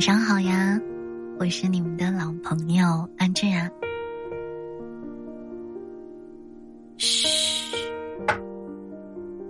晚上好呀，我是你们的老朋友安志然。嘘，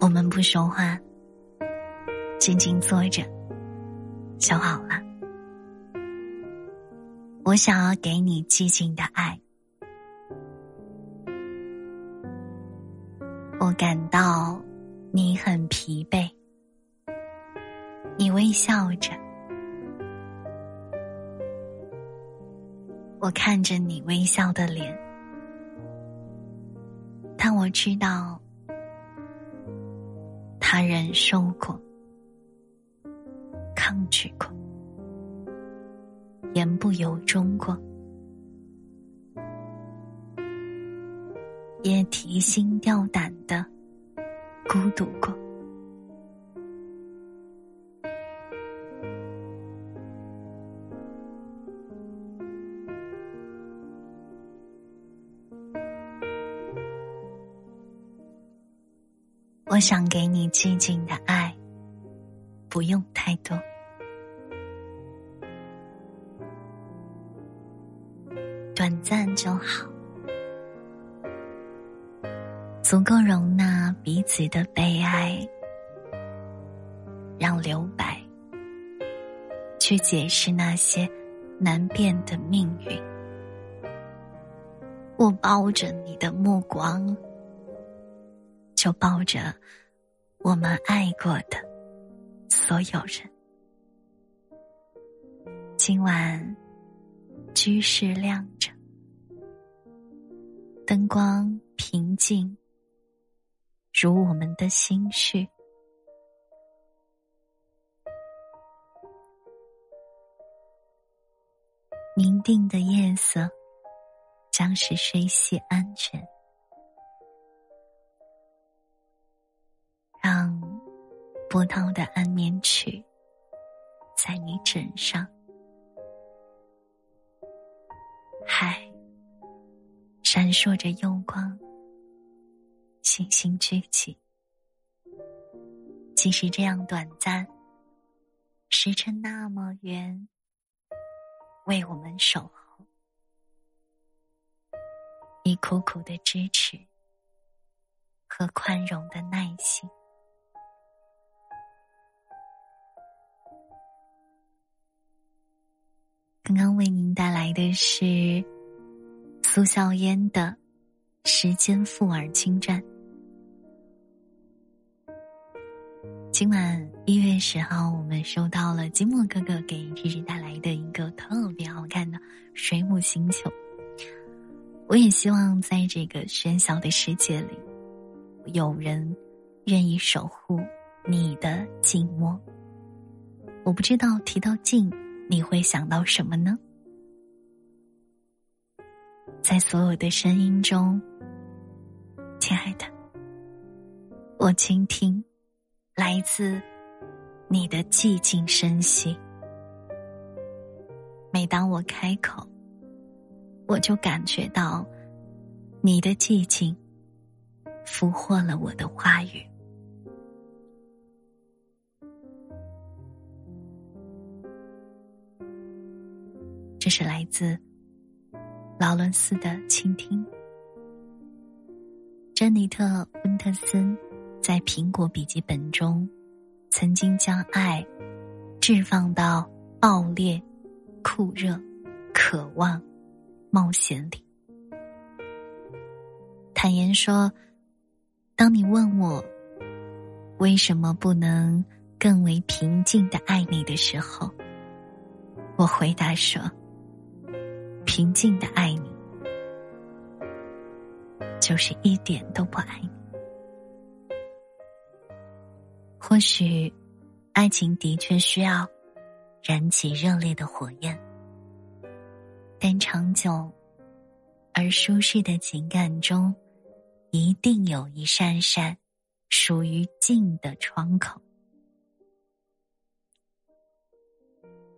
我们不说话，静静坐着就好了。我想要给你寂静的爱，我感到你很疲惫，你微笑着。我看着你微笑的脸，但我知道，他忍受过，抗拒过，言不由衷过，也提心吊胆的孤独过。想给你寂静的爱，不用太多，短暂就好，足够容纳彼此的悲哀，让留白去解释那些难辨的命运。我抱着你的目光。就抱着我们爱过的所有人。今晚居室亮着，灯光平静，如我们的心绪。明定的夜色将使睡息安全。让波涛的安眠曲，在你枕上，海闪烁着幽光，星星聚集。即使这样短暂，时辰那么远，为我们守候，你苦苦的支持和宽容的耐心。刚刚为您带来的是苏小烟的《时间负尔清传》。今晚一月十号，我们收到了金墨哥哥给日日带来的一个特别好看的水母星球。我也希望在这个喧嚣的世界里，有人愿意守护你的静默。我不知道提到静。你会想到什么呢？在所有的声音中，亲爱的，我倾听来自你的寂静声息。每当我开口，我就感觉到你的寂静俘获了我的话语。是来自劳伦斯的倾听。珍妮特·温特森在《苹果笔记本》中，曾经将爱置放到爆裂、酷热、渴望、冒险里。坦言说：“当你问我为什么不能更为平静的爱你的时候，我回答说。”平静的爱你，就是一点都不爱你。或许，爱情的确需要燃起热烈的火焰，但长久而舒适的情感中，一定有一扇扇属于静的窗口。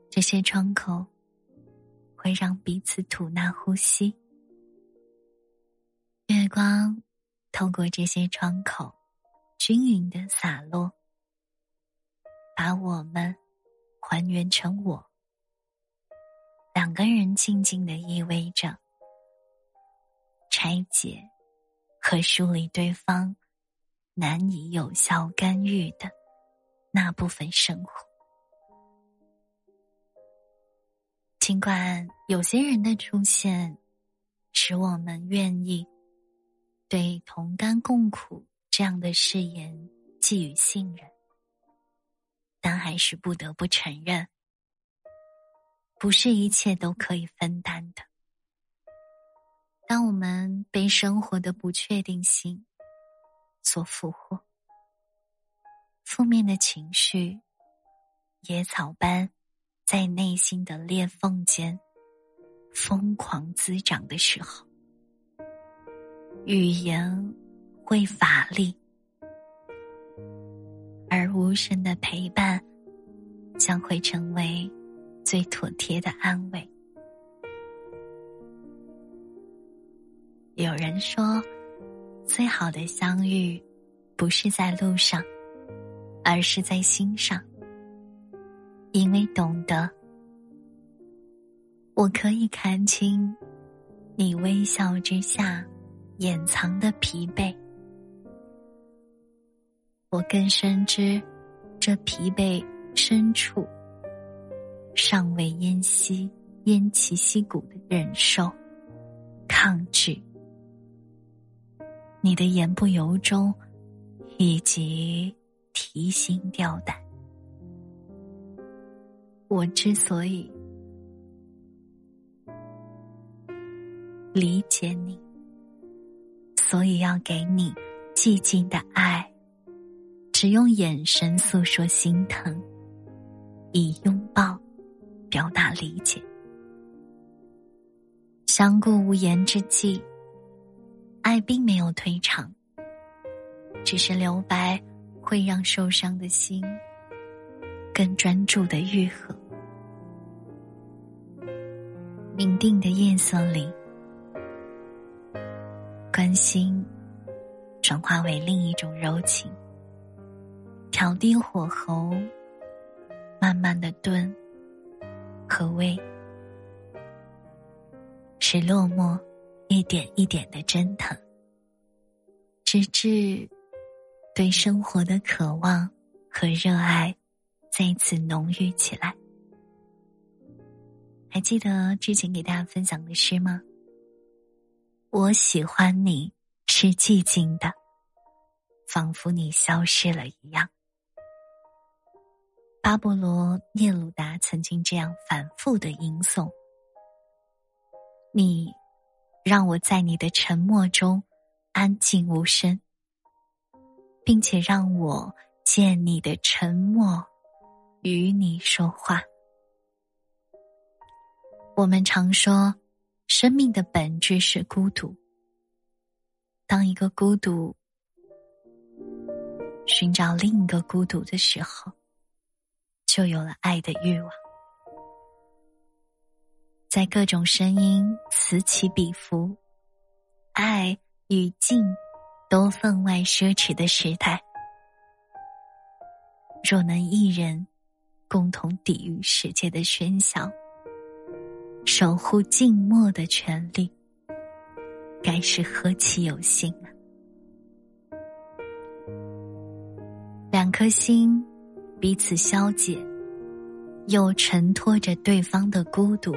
这些窗口。会让彼此吐纳呼吸，月光透过这些窗口，均匀的洒落，把我们还原成我，两个人静静的依偎着拆解和梳理对方难以有效干预的那部分生活。尽管有些人的出现，使我们愿意对同甘共苦这样的誓言寄予信任，但还是不得不承认。不是一切都可以分担的。当我们被生活的不确定性所俘获，负面的情绪野草般在内心的裂缝间疯狂滋长的时候，语言会乏力，而无声的陪伴将会成为。最妥帖的安慰。有人说，最好的相遇，不是在路上，而是在心上。因为懂得，我可以看清你微笑之下掩藏的疲惫，我更深知这疲惫深处。尚未偃息、偃旗息鼓的忍受、抗拒，你的言不由衷，以及提心吊胆。我之所以理解你，所以要给你寂静的爱，只用眼神诉说心疼，以拥抱。表达理解，相顾无言之际，爱并没有退场，只是留白会让受伤的心更专注的愈合。明定的夜色里，关心转化为另一种柔情，调低火候，慢慢的炖。可谓？是落寞，一点一点的蒸腾，直至对生活的渴望和热爱再次浓郁起来。还记得之前给大家分享的诗吗？我喜欢你是寂静的，仿佛你消失了一样。巴勃罗·聂鲁达曾经这样反复的吟诵：“你让我在你的沉默中安静无声，并且让我借你的沉默与你说话。”我们常说，生命的本质是孤独。当一个孤独寻找另一个孤独的时候。就有了爱的欲望，在各种声音此起彼伏、爱与静都分外奢侈的时代，若能一人共同抵御世界的喧嚣，守护静默的权利，该是何其有幸啊！两颗心。彼此消解，又承托着对方的孤独。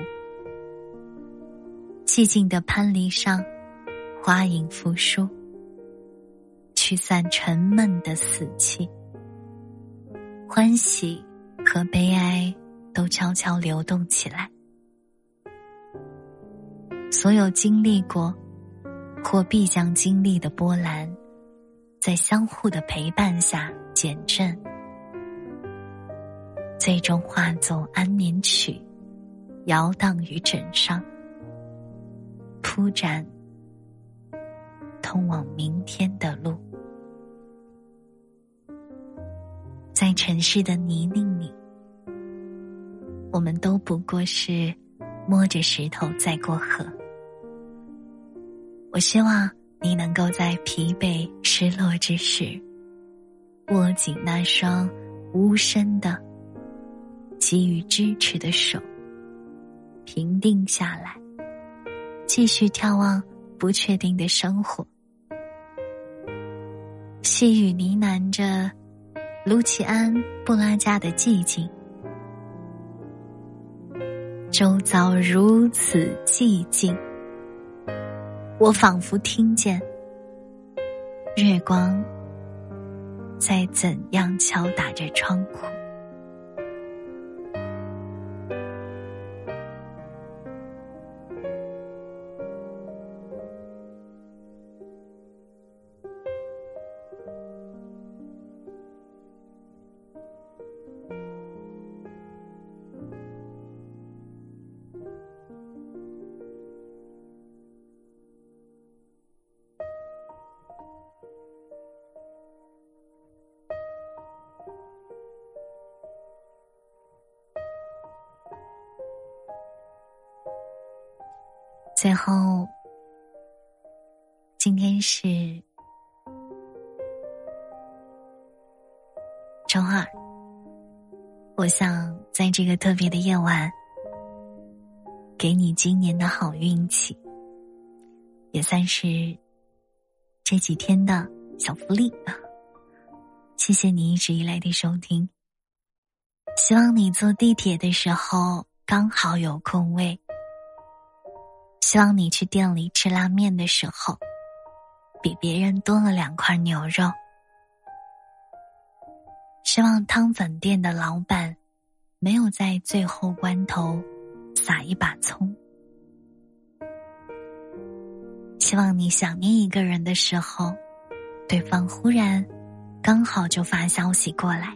寂静的潘篱上，花影复苏，驱散沉闷的死气。欢喜和悲哀都悄悄流动起来。所有经历过或必将经历的波澜，在相互的陪伴下减震。最终化作安眠曲，摇荡于枕上，铺展通往明天的路。在城市的泥泞里，我们都不过是摸着石头在过河。我希望你能够在疲惫失落之时，握紧那双无声的。给予支持的手，平定下来，继续眺望不确定的生活。细雨呢喃着卢奇安·布拉加的寂静，周遭如此寂静，我仿佛听见月光在怎样敲打着窗户。最后，今天是周二。我想在这个特别的夜晚，给你今年的好运气，也算是这几天的小福利！谢谢你一直以来的收听。希望你坐地铁的时候刚好有空位。希望你去店里吃拉面的时候，比别人多了两块牛肉。希望汤粉店的老板没有在最后关头撒一把葱。希望你想念一个人的时候，对方忽然刚好就发消息过来。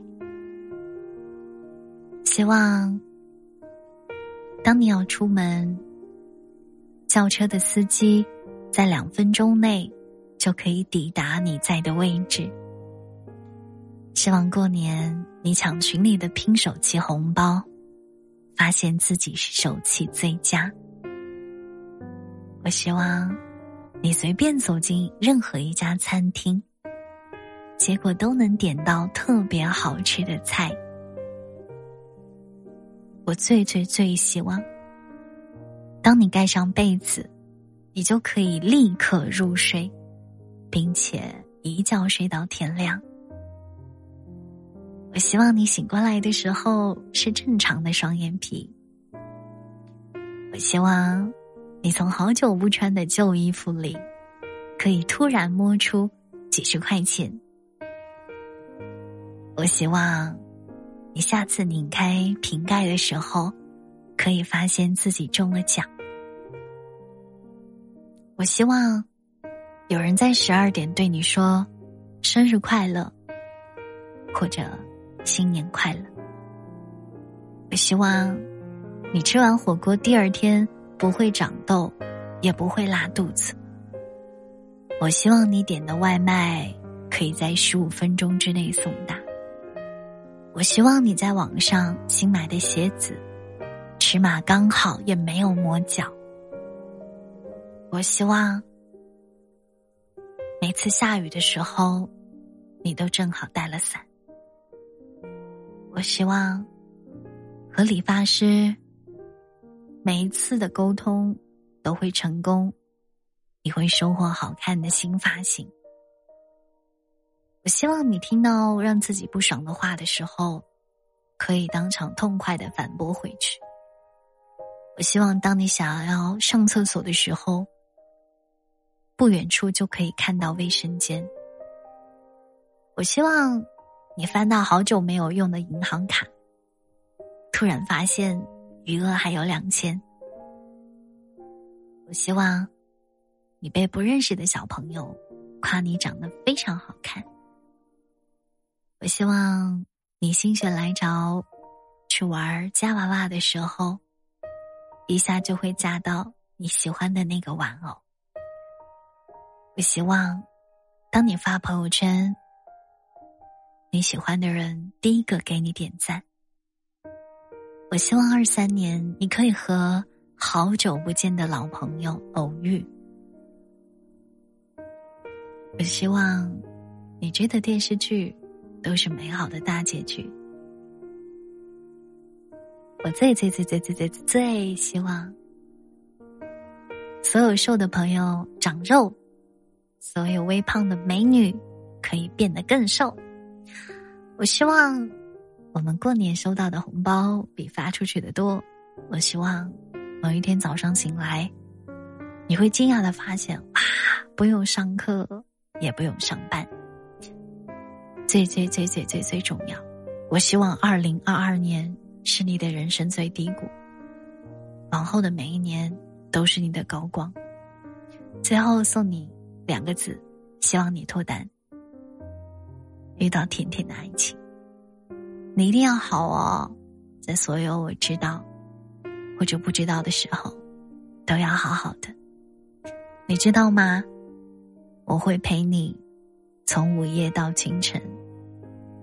希望当你要出门。轿车的司机在两分钟内就可以抵达你在的位置。希望过年你抢群里的拼手气红包，发现自己是手气最佳。我希望你随便走进任何一家餐厅，结果都能点到特别好吃的菜。我最最最希望。当你盖上被子，你就可以立刻入睡，并且一觉睡到天亮。我希望你醒过来的时候是正常的双眼皮。我希望你从好久不穿的旧衣服里，可以突然摸出几十块钱。我希望你下次拧开瓶盖的时候。可以发现自己中了奖。我希望有人在十二点对你说“生日快乐”或者“新年快乐”。我希望你吃完火锅第二天不会长痘，也不会拉肚子。我希望你点的外卖可以在十五分钟之内送达。我希望你在网上新买的鞋子。尺码刚好，也没有磨脚。我希望每次下雨的时候，你都正好带了伞。我希望和理发师每一次的沟通都会成功，你会收获好看的新发型。我希望你听到让自己不爽的话的时候，可以当场痛快的反驳回去。我希望，当你想要上厕所的时候，不远处就可以看到卫生间。我希望，你翻到好久没有用的银行卡，突然发现余额还有两千。我希望，你被不认识的小朋友夸你长得非常好看。我希望，你心血来潮去玩夹娃娃的时候。一下就会夹到你喜欢的那个玩偶。我希望，当你发朋友圈，你喜欢的人第一个给你点赞。我希望二三年你可以和好久不见的老朋友偶遇。我希望，你追的电视剧都是美好的大结局。我最最最最最最最希望所有瘦的朋友长肉，所有微胖的美女可以变得更瘦。我希望我们过年收到的红包比发出去的多。我希望某一天早上醒来，你会惊讶的发现，哇，不用上课，也不用上班。最最最最最最重要，我希望二零二二年是你的人生最低谷，往后的每一年都是你的高光。最后送你两个字，希望你脱单，遇到甜甜的爱情。你一定要好哦，在所有我知道或者不知道的时候，都要好好的。你知道吗？我会陪你从午夜到清晨。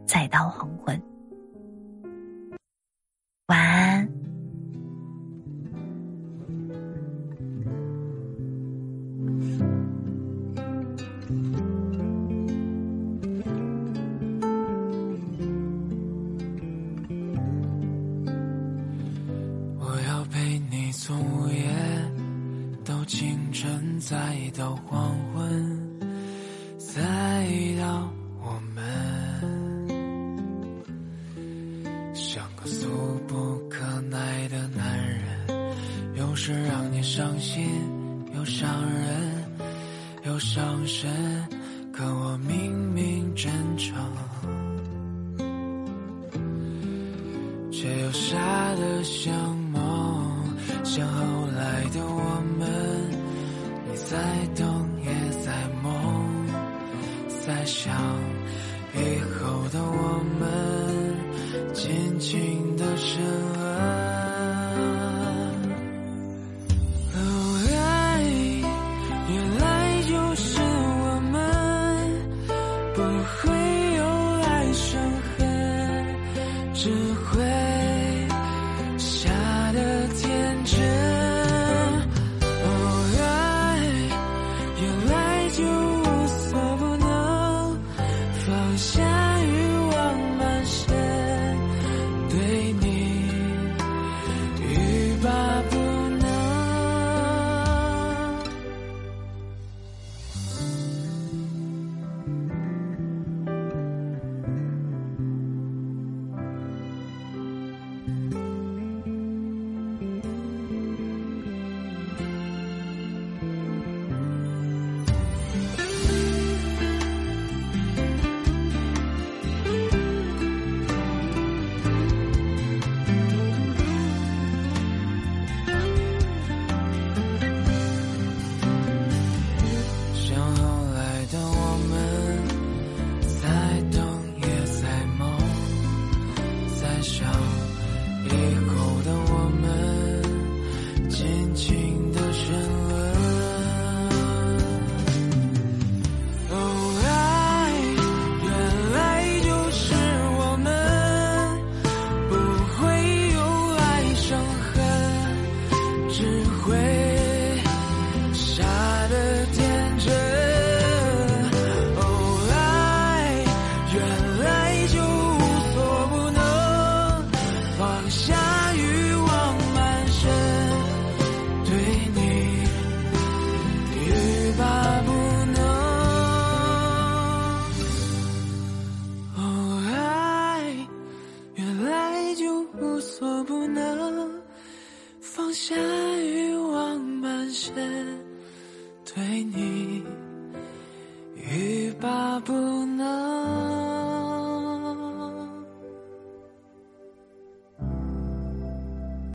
再到黄昏，再到黄在等，也在梦，在想以后的我们。紧紧的深吻，